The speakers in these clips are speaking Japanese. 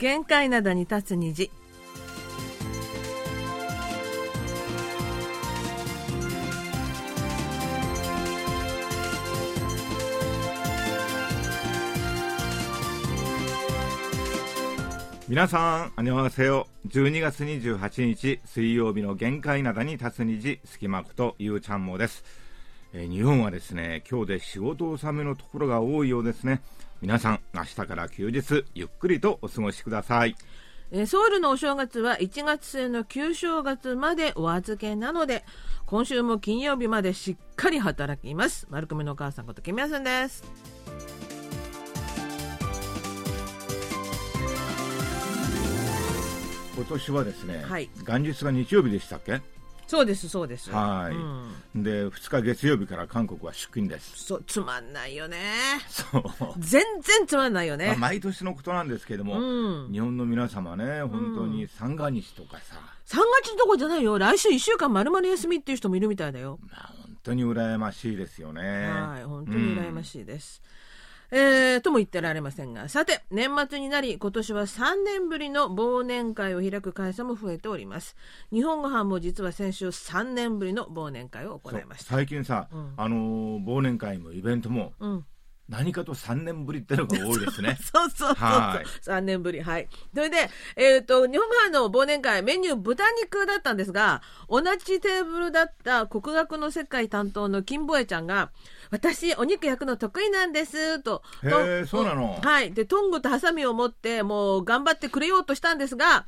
限界などに立つ虹皆さん、あにわせよ。12月28日水曜日の限界などに立つ虹、隙間ことゆうちゃんもです。えー、日本はですね、今日で仕事納めのところが多いようですね。皆さん、明日から休日、ゆっくりとお過ごしください。えー、ソウルのお正月は1月末の旧正月までお預けなので、今週も金曜日までしっかり働きます。丸組のお母さんことキミヤさんです。今年はですね、はい、元日が日曜日でしたっけ？そうですそうです。はい、うん、で2日月曜日から韓国は出勤です。そうつまんないよね。そう。全然つまんないよね、まあ、毎年のことなんですけども、うん、日本の皆様ね本当に三が日とかさ、三が日どこじゃないよ。来週1週間まるまる休みっていう人もいるみたいだよ。まあ本当に羨ましいですよね。はい本当に羨ましいです、うんえー、とも言ってられませんが、さて、年末になり、今年は3年ぶりの忘年会を開く会社も増えております。日本語版も実は先週3年ぶりの忘年会を行いました。最近さ、うん、あのー、忘年会もイベントも、うん何かと3年ぶりってのが多いですね。そうそうそうそう。はい、3年ぶり。はい。それで、えっ、ー、と、日本版の忘年会、メニュー豚肉だったんですが、同じテーブルだった国学の世界担当の金坊江ちゃんが、私、お肉焼くの得意なんです、と。へそうなのはい。で、トングとハサミを持って、もう頑張ってくれようとしたんですが、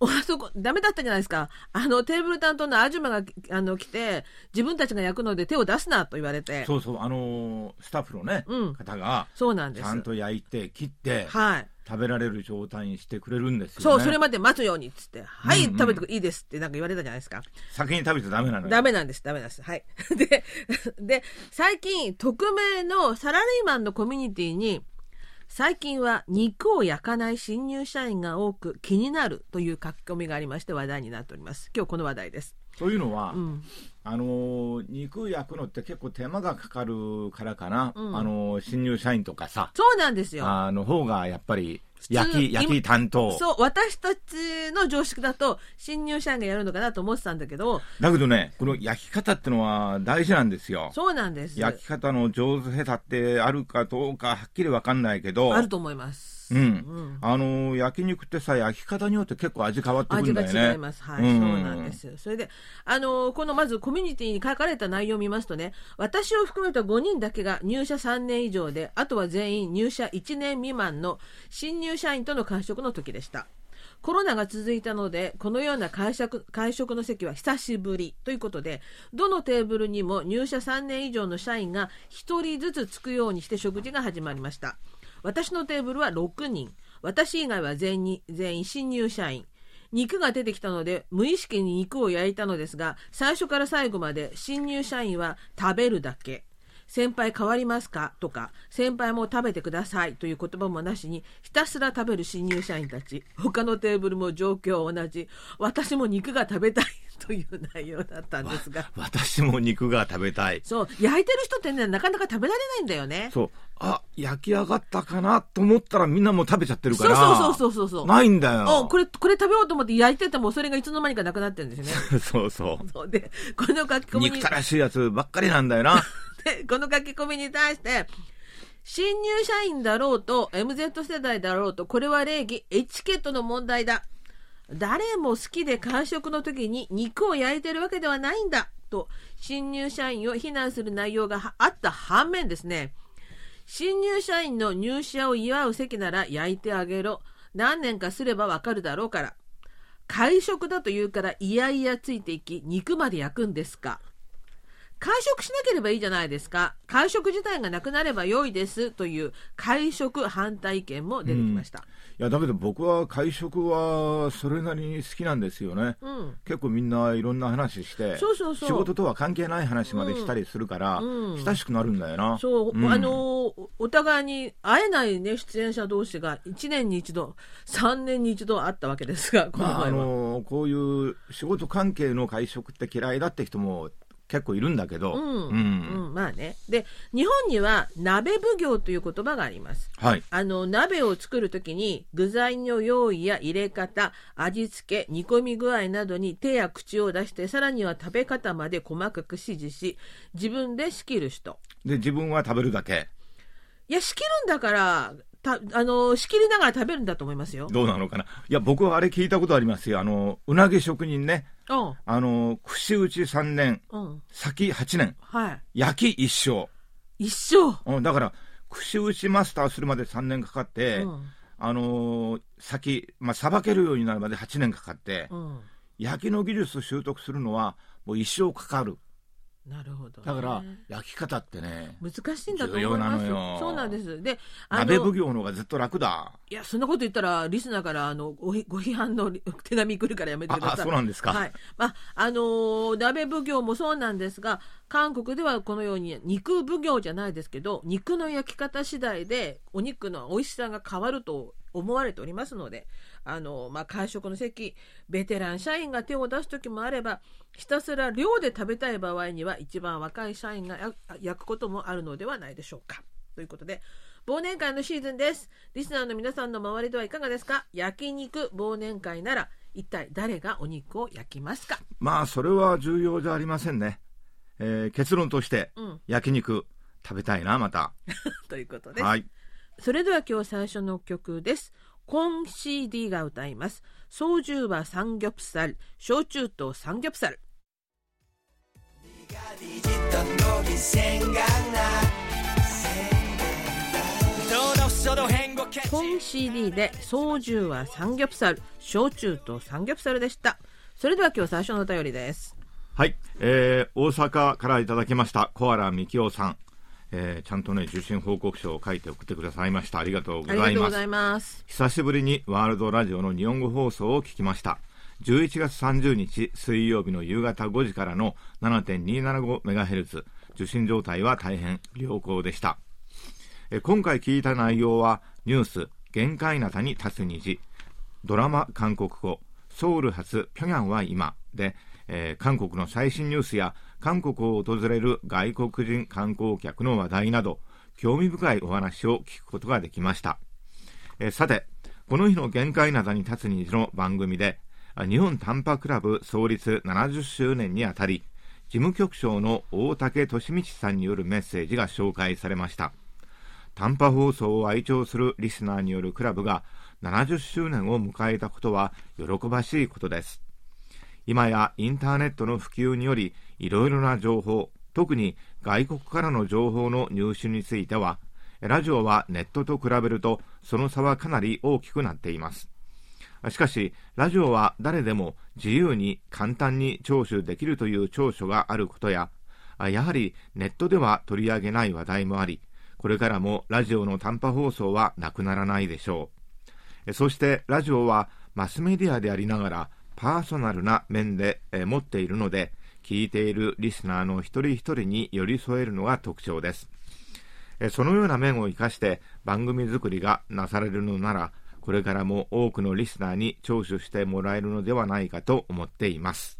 あそこ、ダメだったじゃないですか。あの、テーブル担当のアジュマが、あの、来て、自分たちが焼くので手を出すなと言われて。そうそう、あのー、スタッフのね、うん、方が、そうなんです。ちゃんと焼いて、切って、はい。食べられる状態にしてくれるんですよ、ね、そう、それまで待つようにっつって、はい、うんうん、食べていいですってなんか言われたじゃないですか。先に食べちゃダメなのダメなんです、ダメなんです。はい。で、で、最近、匿名のサラリーマンのコミュニティに、最近は肉を焼かない新入社員が多く気になるという書き込みがありまして話題になっております。今日この話題です。というのは、うん、あの肉焼くのって結構手間がかかるからかな、うん、あの新入社員とかさそうなんですよあの方がやっぱり焼き、焼き担当。そう、私たちの常識だと、新入社員がやるのかなと思ってたんだけど。だけどね、この焼き方ってのは大事なんですよ。そうなんです。焼き方の上手下手ってあるかどうかはっきりわかんないけど。あると思います。うん、うん、あの焼肉ってさ焼き方によって結構味変わってくるんだよね。味が違います。はい、うん、そうなんですそれであのこのまずコミュニティに書かれた内容を見ますとね、私を含めた5人だけが入社3年以上で、あとは全員入社1年未満の新入社員との会食の時でした。コロナが続いたので、このような会食会食の席は久しぶりということで、どのテーブルにも入社3年以上の社員が1人ずつつくようにして食事が始まりました。私のテーブルは6人。私以外は全員全員新入社員。肉が出てきたので無意識に肉を焼いたのですが最初から最後まで新入社員は食べるだけ。先輩変わりますか？とか先輩も食べてください。という言葉もなしにひたすら食べる新入社員たち。他のテーブルも状況同じ。私も肉が食べたい。という内容だったんですが。私も肉が食べたい。そう。焼いてる人ってねなかなか食べられないんだよね。そう。あ焼き上がったかなと思ったらみんなも食べちゃってるからそうそうそうそうないんだよ。これこれ食べようと思って焼いててもそれがいつの間にかなくなってるんですよね。そうそう。そうでこの書き込みに憎たらしいやつばっかりなんだよな。でこの書き込みに対して新入社員だろうと MZ 世代だろうとこれは礼儀エチケットの問題だ誰も好きで会食の時に肉を焼いてるわけではないんだと新入社員を非難する内容があった反面ですね。新入社員の入社を祝う席なら焼いてあげろ。何年かすればわかるだろうから。会食だと言うからいやいやついていき肉まで焼くんですか。会食しなければいいじゃないですか。会食自体がなくなれば良いですという会食反対意見も出てきました。うん。いやだけど僕は会食はそれなりに好きなんですよね、うん、結構みんないろんな話して仕事とは関係ない話までしたりするから、うん、親しくなるんだよな。そう、うん、あのお互いに会えないね出演者同士が1年に一度3年に一度会ったわけですがこの、まあ、あのこういう仕事関係の会食って嫌いだって人も結構いるんだけど、うん、うんうんまあね。で、日本には鍋奉行という言葉があります。はい。あの、鍋を作るときに具材の用意や入れ方、味付け、煮込み具合などに手や口を出して、さらには食べ方まで細かく指示し、自分で仕切る人。で、自分は食べるだけ。いや、仕切るんだから、たあの、仕切りながら食べるんだと思いますよ。どうなのかな。いや、僕はあれ聞いたことありますよ。あの、うなぎ職人ね。うん。あの、串打ち3年、うん。先8年、はい。焼き一生。一生。うん、だから、串打ちマスターするまで3年かかって、うん。あのー先、まあ、さばけるようになるまで8年かかって、うん。焼きの技術を習得するのは、もう一生かかる。なるほど、ね。だから、焼き方ってね、難しいんだと思います。重要なのよそうなんです。で、あ鍋奉の、行の方がずっと楽だ。いや、そんなこと言ったら、リスナーから、あの、ごひご批判の手紙来るからやめてくだあ、さい。あそうなんですか。はい。まあ、あのー鍋奉行もそうなんですが、韓国ではこのように肉奉行じゃないですけど、肉の焼き方次第でお肉の美味しさが変わると思われておりますので、あのーまあ、会食の席、ベテラン社員が手を出す時もあれば、ひたすら量で食べたい場合には、一番若い社員がや焼くこともあるのではないでしょうか。ということで、忘年会のシーズンです。リスナーの皆さんの周りではいかがですか？焼肉忘年会なら、一体誰がお肉を焼きますか？まあ、それは重要じゃありませんね。えー結論として、うん焼肉食べたいな、また。ということです。はい。それでは今日最初の曲です。コンシーディが歌います。ソジはサンギョプサル、焼酎とサンギョプサル。コン CD で「総重はサンギョプサル」「焼酎とサンギョプサル」でした。それでは今日最初のお便りです。はい、えー、大阪からいただきましたコアラミキオさん。えーちゃんとね、受信報告書を書いて送ってくださいました。ありがとうございます。久しぶりにワールドラジオの日本語放送を聞きました。11月30日水曜日の夕方5時からの 7.275MHz 受信状態は大変良好でした。え今回聞いた内容はニュース限界なたに立つ虹ドラマ韓国語ソウル発平壌は今で、えー韓国の最新ニュースや韓国を訪れる外国人観光客の話題など興味深いお話を聞くことができました。えさて、この日の限界などに立つ虹の番組で、日本短波クラブ創立70周年にあたり、事務局長の大竹利道さんによるメッセージが紹介されました。短波放送を愛聴するリスナーによるクラブが70周年を迎えたことは喜ばしいことです。今やインターネットの普及により、いろいろな情報、特に外国からの情報の入手については、ラジオはネットと比べるとその差はかなり大きくなっています。しかし、ラジオは誰でも自由に簡単に聴取できるという長所があることや、やはりネットでは取り上げない話題もあり、これからもラジオの短波放送はなくならないでしょう。そしてラジオはマスメディアでありながらパーソナルな面で持っているので、聞いているリスナーの一人一人に寄り添えるのが特徴です。えそのような面を生かして番組作りがなされるのなら、これからも多くのリスナーに聴取してもらえるのではないかと思っています。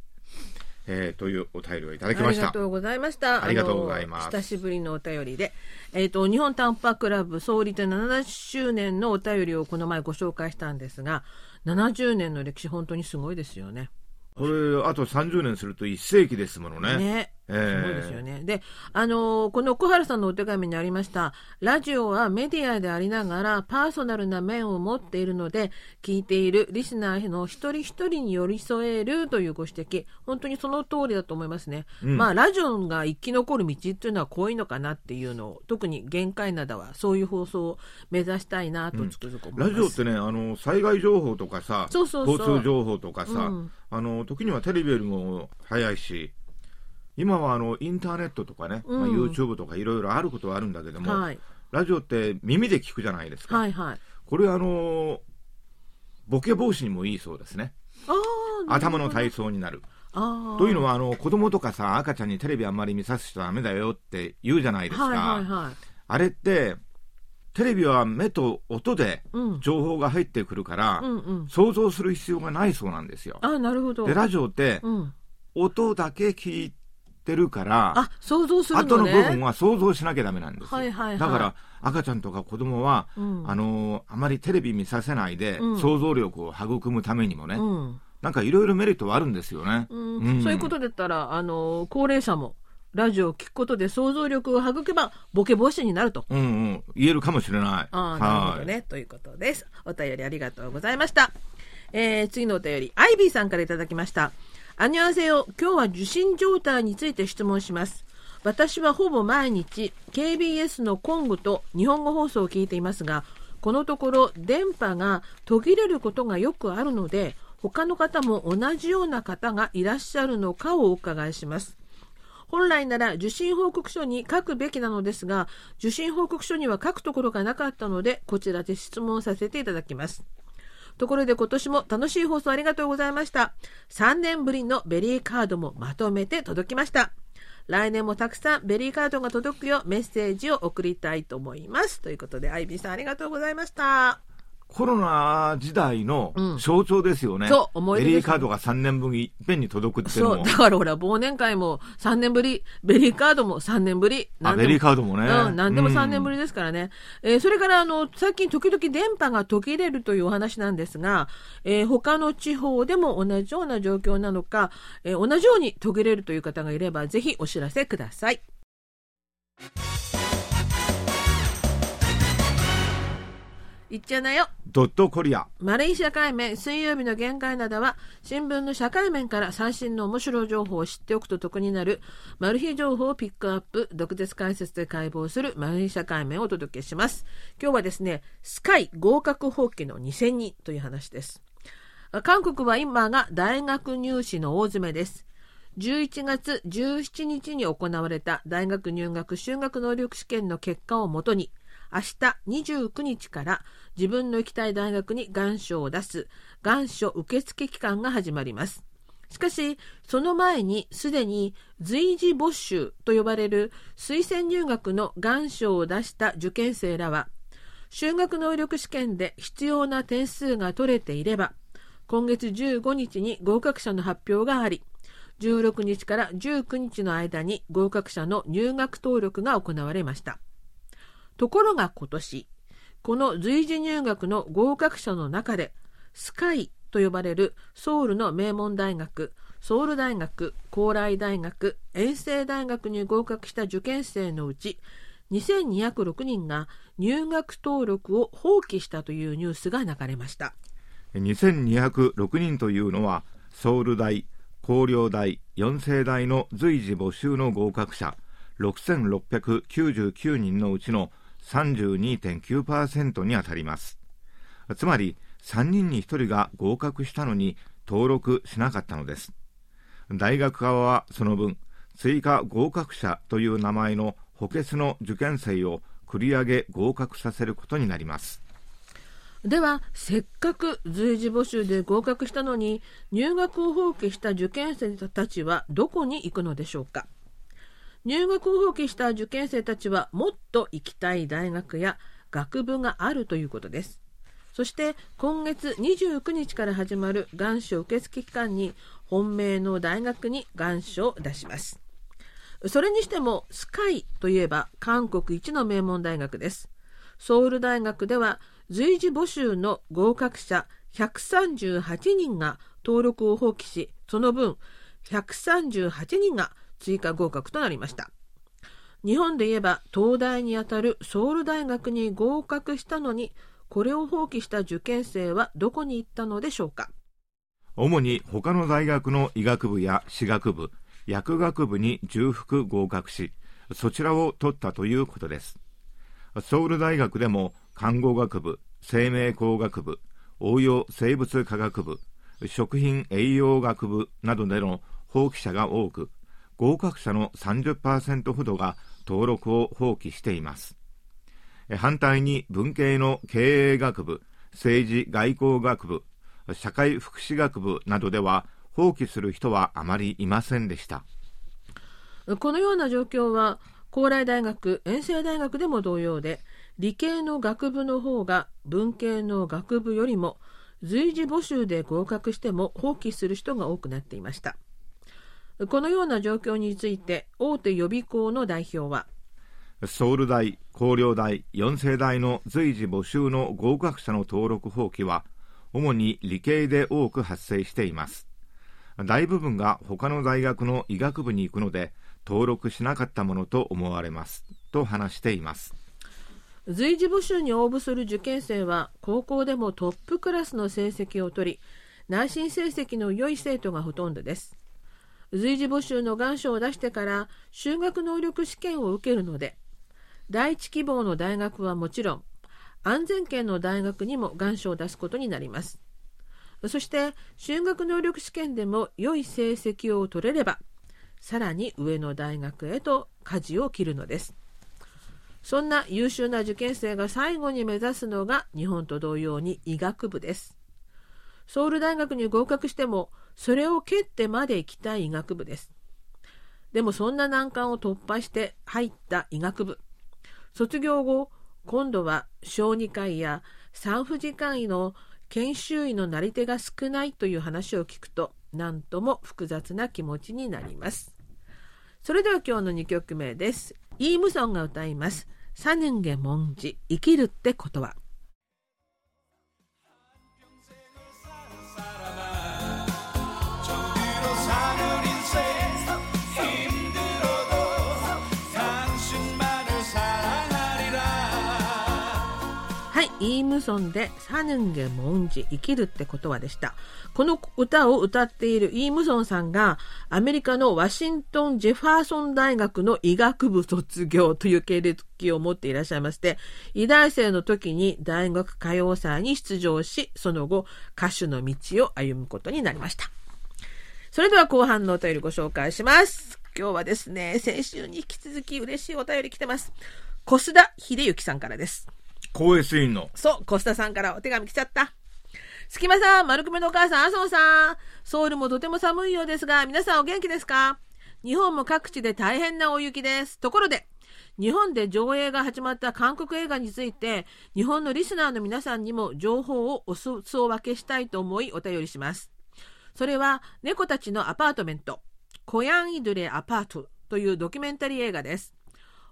えーというお便りをいただきましたありが。とうございました。ありがとうございます久しぶりのお便りで、えっ、と、日本短波クラブ創立70周年のお便りをこの前ご紹介したんですが、70年の歴史本当にすごいですよね。これ、あと30年すると1世紀ですものね。ね。えーすごいですよね。で、あのーこの小原さんのお手紙にありました、ラジオはメディアでありながらパーソナルな面を持っているので、聞いているリスナーの一人一人に寄り添えるというご指摘、本当にその通りだと思いますね。まあ、ラジオが生き残る道っていうのはこういうのかなっていうのを、特に限界灘はそういう放送を目指したいなとつくづく思います。ラジオってね、あの災害情報とかさ、そうそうそう交通情報とかさ、うんあの時にはテレビよりも早いし、今はあのインターネットとかね、まあ、うん YouTube とかいろいろあることはあるんだけども、はい。ラジオって耳で聞くじゃないですか。はいはい。これあのボケ防止にもいいそうですね。ああ、頭の体操になる。ああ。というのはあの子供とかさ赤ちゃんにテレビあんまり見させちゃダメだよって言うじゃないですか。はいはいはい。あれってテレビは目と音でうん。情報が入ってくるから、うんうん。想像する必要がないそうなんですよ。あなるほど。でラジオってうん。音だけ聞いってるから、あ想像する後のねの部分は想像しなきゃダメなんですよ。はいはいはいだから、赤ちゃんとか子供は、うんあのーあまりテレビ見させないで、うん想像力を育むためにもね、うんなんかいろいろメリットはあるんですよね。うんうんそういうことだったらあの高齢者もラジオを聞くことで想像力を育けばボケ防止になると。うんうん、言えるかもしれない。ああ、なるほどね。ということです。お便りありがとうございました。えー次のお便り、アイビーさんからいただきました。アニュアセヨ、今日は受信状態について質問します。私はほぼ毎日 KBS のコングと日本語放送を聞いていますが、このところ電波が途切れることがよくあるので、他の方も同じような方がいらっしゃるのかをお伺いします。本来なら受信報告書に書くべきなのですが、受信報告書には書くところがなかったので、こちらで質問させていただきます。ところで今年も楽しい放送ありがとうございました。3年ぶりのベリーカードもまとめて届きました。来年もたくさんベリーカードが届くようメッセージを送りたいと思います。ということで、アイビーさんありがとうございました。コロナ時代のうん象徴ですよね。そう思い出ですベリーカードが3年分いっぺんに届くっていうのそう、もだ。からほら、忘年会も3年ぶり、ベリーカードも3年ぶり。あ、ベリーカードもね。うん、何でも3年ぶりで。ですからね。えーそれから、あの、最近時々電波が途切れるというお話なんですが、えー他の地方でも同じような状況なのか、えー同じように途切れるという方がいれば、ぜひお知らせください。いっちゃなよ。ドットコリア。マレー社会面水曜日の限界などは新聞の社会面から最新の面白い情報を知っておくと得になるマル秘情報をピックアップ毒舌解説で解剖するマル秘社会面をお届けします今日はですねスカイ合格放棄の2000人という話です韓国は今が大学入試の大詰めです11月17日に行われた大学入学修学能力試験の結果をもとに明日29日から自分の行きたい大学に願書を出す願書受付期間が始まります。しかし、その前にすでに随時募集と呼ばれる推薦入学の願書を出した受験生らは、修学能力試験で必要な点数が取れていれば、今月15日に合格者の発表があり、16日から19日の間に合格者の入学登録が行われました。ところが今年、この随時入学の合格者の中で、スカイと呼ばれるソウルの名門大学、ソウル大学、高麗大学、遠征大学に合格した受験生のうち、2206人が入学登録を放棄したというニュースが流れました。2206人というのは、ソウル大、高陵大、四世大の随時募集の合格者、6699人のうちの32.9%にあたります。つまり、3人に1人が合格したのに登録しなかったのです。大学側はその分、追加合格者という名前の補欠の受験生を繰り上げ合格させることになります。ではせっかく随時募集で合格したのに入学を放棄した受験生たちはどこに行くのでしょうか？入学を放棄した受験生たちはもっと行きたい大学や学部があるということです。そして今月29日から始まる願書受付期間に本命の大学に願書を出します。それにしてもスカイといえば韓国一の名門大学です。ソウル大学では随時募集の合格者138人が登録を放棄しその分138人が追加合格となりました日本で言えば東大にあたるソウル大学に合格したのにこれを放棄した受験生はどこに行ったのでしょうか？主に他の大学の医学部や歯学部、薬学部に重複合格し、そちらを取ったということです。ソウル大学でも看護学部、生命工学部、応用生物科学部、食品栄養学部などでの放棄者が多く、合格者の30%ほどが登録を放棄しています。反対に文系の経営学部、政治外交学部、社会福祉学部などでは放棄する人はあまりいませんでした。このような状況は高麗大学遠征大学でも同様で理系の学部の方が文系の学部よりも随時募集で合格しても放棄する人が多くなっていましたこのような状況について大手予備校の代表はソウル大、広陵大、4世代の随時募集の合格者の登録放棄は主に理系で多く発生しています。大部分が他の大学の医学部に行くので登録しなかったものと思われます。と話しています。随時募集に応募する受験生は高校でもトップクラスの成績を取り内申成績の良い生徒がほとんどです随時募集の願書を出してから修学能力試験を受けるので第一希望の大学はもちろん安全圏の大学にも願書を出すことになります。そして修学能力試験でも良い成績を取れればさらに上の大学へと舵を切るのです。そんな優秀な受験生が最後に目指すのが日本と同様に医学部です。ソウル大学に合格してもそれを蹴ってまで行きたい医学部です。でもそんな難関を突破して入った医学部。卒業後今度は小児科医や産婦人科医の研修医のなり手が少ないという話を聞くと何とも複雑な気持ちになります。それでは今日の2曲目です。イームソンが歌います。サヌンゲモンジ生きるってことは。はい、イームソンでサヌンゲモンジ生きるってことはでした。この歌を歌っているイームソンさんがアメリカのワシントン・ジェファーソン大学の医学部卒業という経歴を持っていらっしゃいまして、医大生の時に大学歌謡祭に出場し、その後歌手の道を歩むことになりました。それでは後半のお便りご紹介します。今日はですね、先週に引き続き嬉しいお便り来てます。小須田秀幸さんからです。高越院のそう、コスタさんからお手紙来ちゃった。すきまさん、丸組のお母さん、麻生さん。ソウルもとても寒いようですが、皆さんお元気ですか？日本も各地で大変な大雪です。ところで、日本で上映が始まった韓国映画について、日本のリスナーの皆さんにも情報をお裾分けしたいと思いお便りします。それは、猫たちのアパートメント、コヤンイドレアパートというドキュメンタリー映画です。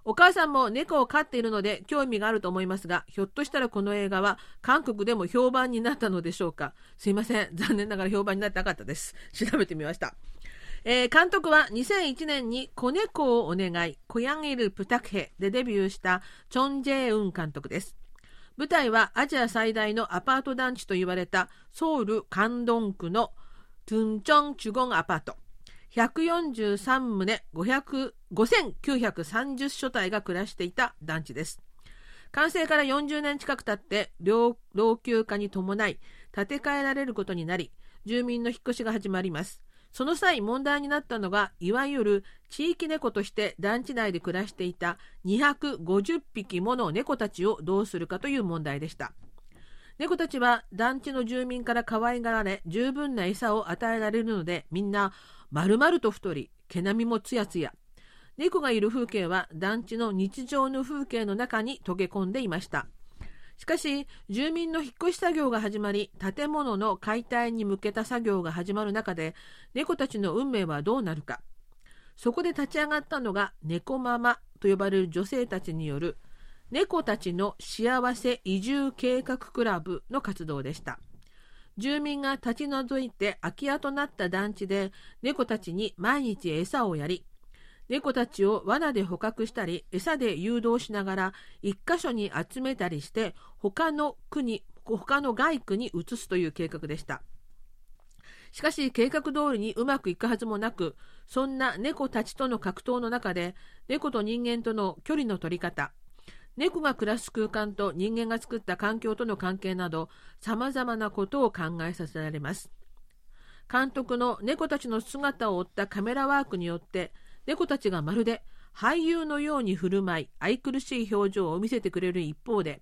お母さんも猫を飼っているので興味があると思いますが、ひょっとしたらこの映画は韓国でも評判になったのでしょうか？すいません。残念ながら評判になってなかったです。調べてみました。えー監督は2001年に子猫をお願い、コヤンイル・プタクヘでデビューしたチョン・ジェウン監督です。舞台はアジア最大のアパート団地と言われたソウル・カンドン区のトゥンチョン・チュゴンアパート。143棟5930所帯が暮らしていた団地です。完成から40年近く経って老老朽化に伴い建て替えられることになり住民の引っ越しが始まります。その際問題になったのがいわゆる地域猫として団地内で暮らしていた250匹もの猫たちをどうするかという問題でした。猫たちは団地の住民から可愛がられ十分な餌を与えられるのでみんな丸々と太り毛並みもつやつや猫がいる風景は団地の日常の風景の中に溶け込んでいました。しかし住民の引っ越し作業が始まり建物の解体に向けた作業が始まる中で猫たちの運命はどうなるか。そこで立ち上がったのが猫ママと呼ばれる女性たちによる猫たちの幸せ移住計画クラブの活動でした。住民が立ち退いて空き家となった団地で猫たちに毎日餌をやり猫たちを罠で捕獲したり餌で誘導しながら一箇所に集めたりして他の区に他の外区に移すという計画でした。しかし計画通りにうまくいくはずもなくそんな猫たちとの格闘の中で猫と人間との距離の取り方猫が暮らす空間と人間が作った環境との関係などさまざまなことを考えさせられます。監督の猫たちの姿を追ったカメラワークによって猫たちがまるで俳優のように振る舞い愛くるしい表情を見せてくれる一方で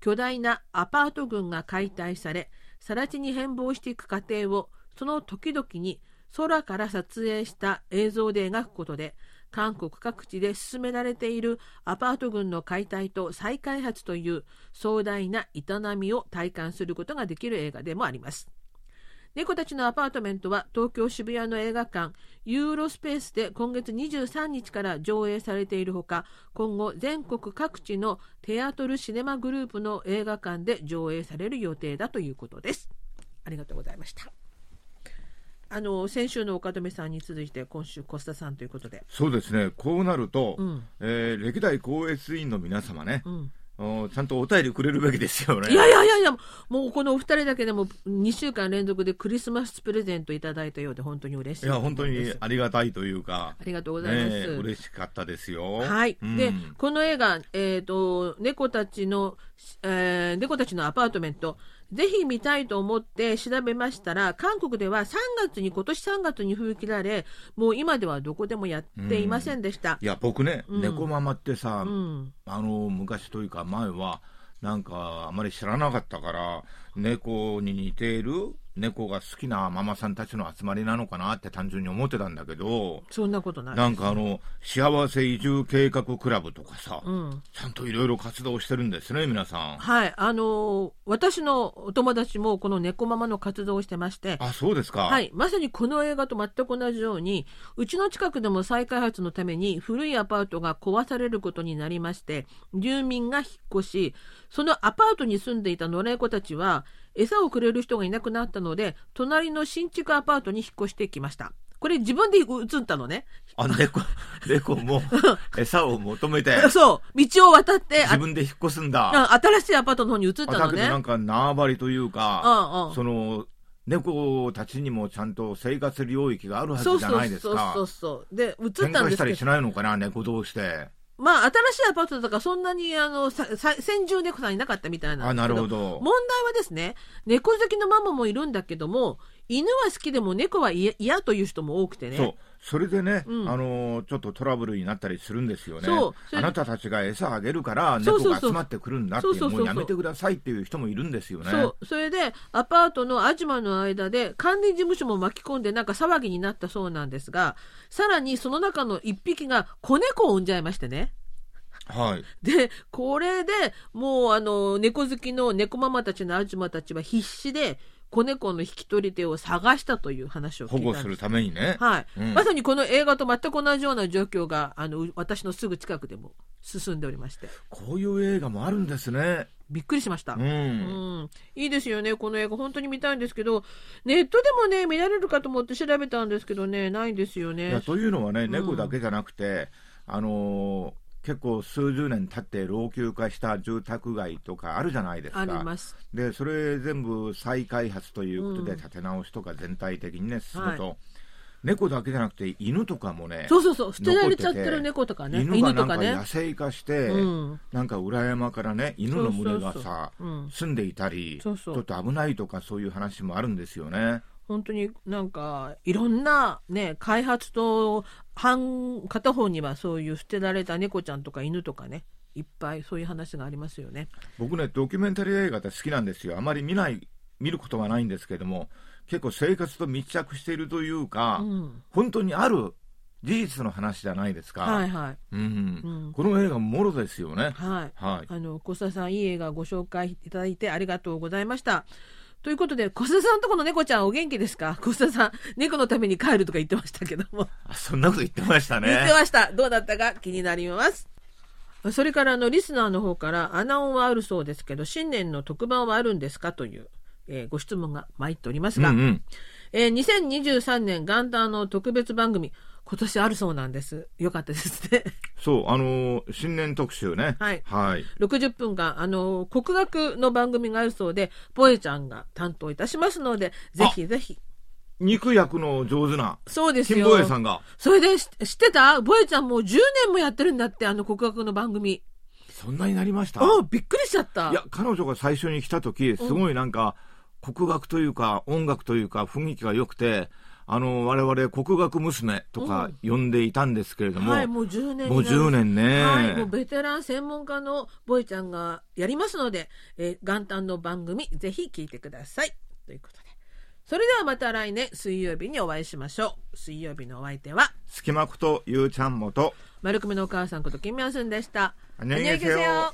巨大なアパート群が解体され更地に変貌していく過程をその時々に空から撮影した映像で描くことで韓国各地で進められているアパート群の解体と再開発という壮大な営みを体感することができる映画でもあります。猫たちのアパートメントは東京渋谷の映画館ユーロスペースで今月23日から上映されているほか今後全国各地のテアトルシネマグループの映画館で上映される予定だということですありがとうございましたあの先週の岡留さんに続いて今週コスタさんということで。そうですね、こうなると、うん。えー歴代高越員の皆様ね、うん。おちゃんとお便りくれるべきですよね。いやいやいやいや、もうこのお二人だけでも2週間連続でクリスマスプレゼントいただいたようで本当に嬉しい。いや本当にありがたいというか、ありがとうございます。ねえ嬉しかったですよ。はい、うん。でこの映画、えーと「猫たちの、えー猫たちのアパートメント」ぜひ見たいと思って調べましたら韓国では3月に今年3月に封切られもう今ではどこでもやっていませんでした。いや僕ね、うん。猫ママってさ、うん。あの昔というか前はなんかあまり知らなかったから猫に似ている猫が好きなママさんたちの集まりなのかなって単純に思ってたんだけどそんなことない。なんかあの幸せ移住計画クラブとかさ、うん。ちゃんといろいろ活動してるんですね皆さん。はい、あのー私のお友達もこの猫ママの活動をしてまして、あそうですか。はい、まさにこの映画と全く同じようにうちの近くでも再開発のために古いアパートが壊されることになりまして住民が引っ越しそのアパートに住んでいた野良猫たちは餌をくれる人がいなくなったので隣の新築アパートに引っ越してきました。これ自分で移ったのね。あ猫猫も餌を求めて。そう。道を渡ってあ自分で引っ越すんだ。あ新しいアパートの方に移ったのね。けどなんか縄張りというか、うんうん。その猫たちにもちゃんと生活領域があるはそうそうずじゃないですそうかそうそうで移っ喧たんですけど。嘩したりしないのかな猫同士でまあ、新しいアパートだからそんなにあのささ先住猫さんいなかったみたいなんあですけど。なるほど。問題はですね猫好きのママもいるんだけども犬は好きでも猫は嫌嫌という人も多くてね。そうそれでね、うん。あのーちょっとトラブルになったりするんですよね。あなたたちが餌あげるから猫が集まってくるんだっていうそうそうそうそう。もうやめてくださいっていう人もいるんですよね。そう。それでアパートのアジマの間で管理事務所も巻き込んでなんか騒ぎになったそうなんですがさらにその中の一匹が子猫を産んじゃいましてね。はい。でこれでもうあの猫好きの猫ママたちのアジマたちは必死で子猫の引き取り手を探したという話を聞保いたんです。護するためにね、はい、うん。まさにこの映画と全く同じような状況があのう私のすぐ近くでも進んでおりまして。こういう映画もあるんですね。びっくりしました。うん、うん、いいですよね、この映画、本当に見たいんですけど、ネットでもね、見られるかと思って調べたんですけどね、ないんですよいやね。というのはね、ん。猫だけじゃなくて、あのー結構数十年経って老朽化した住宅街とかあるじゃないですか。あります。でそれ全部再開発ということうん。で建て直しとか全体的にね進むと、は猫だけじゃなくて犬とかもねそうそうそう、捨てられちゃってる猫とかね、犬がなんかとかね野。生化して、うん。なんか裏山からね犬の群れがさ住んでいたりそうそう。ちょっと危ないとかそういう話もあるんですよね。本当になんかいろんなね開発と半片方にはそういう捨てられた猫ちゃんとか犬とかねいっぱいそういう話がありますよね。僕ねドキュメンタリー映画って好きなんですよ。あまり見ない見ることはないんですけども結構生活と密着しているというか、うん、本当にある事実の話じゃないですか、はいはい。うん。うん。この映画もろですよね。はい。はい。あの小須田さんいい映画ご紹介いただいてありがとうございました。ということで小須田さんとこの猫ちゃんお元気ですか？小須田さん猫のために帰るとか言ってましたけども、あそんなこと言ってましたね。言ってました。どうだったか？気になります。それからあのリスナーの方からアナオンはあるそうですけど新年の特番はあるんですか？という、えーご質問が参っておりますが、うんうん。えー2023年元旦の特別番組今年あるそうなんですよかったですねそうあのー新年特集ねはいはい60分間、あの、国学の番組があるそうで、ボエちゃんが担当いたしますので、ぜひぜひ。肉焼くの上手なそうです金よ。坊衛さんがそれでし知ってた？ボエちゃんもう10年もやってるんだって、あの国学の番組。そんなになりました？あびっくりしちゃった。いや彼女が最初に来た時すごいなんか、国学というか音楽というか雰囲気が良くてあの我々国学娘とか呼んでいたんですけれども、はい、もう10年になるもう10年ね、はい、もうベテラン専門家のボエちゃんがやりますので、えー元旦の番組、ぜひ聞いてください。ということで。それではまた来年水曜日にお会いしましょう。水曜日のお相手は、隙間ことゆうちゃんもと丸組のお母さんこと金明んでした。 안녕히 계세요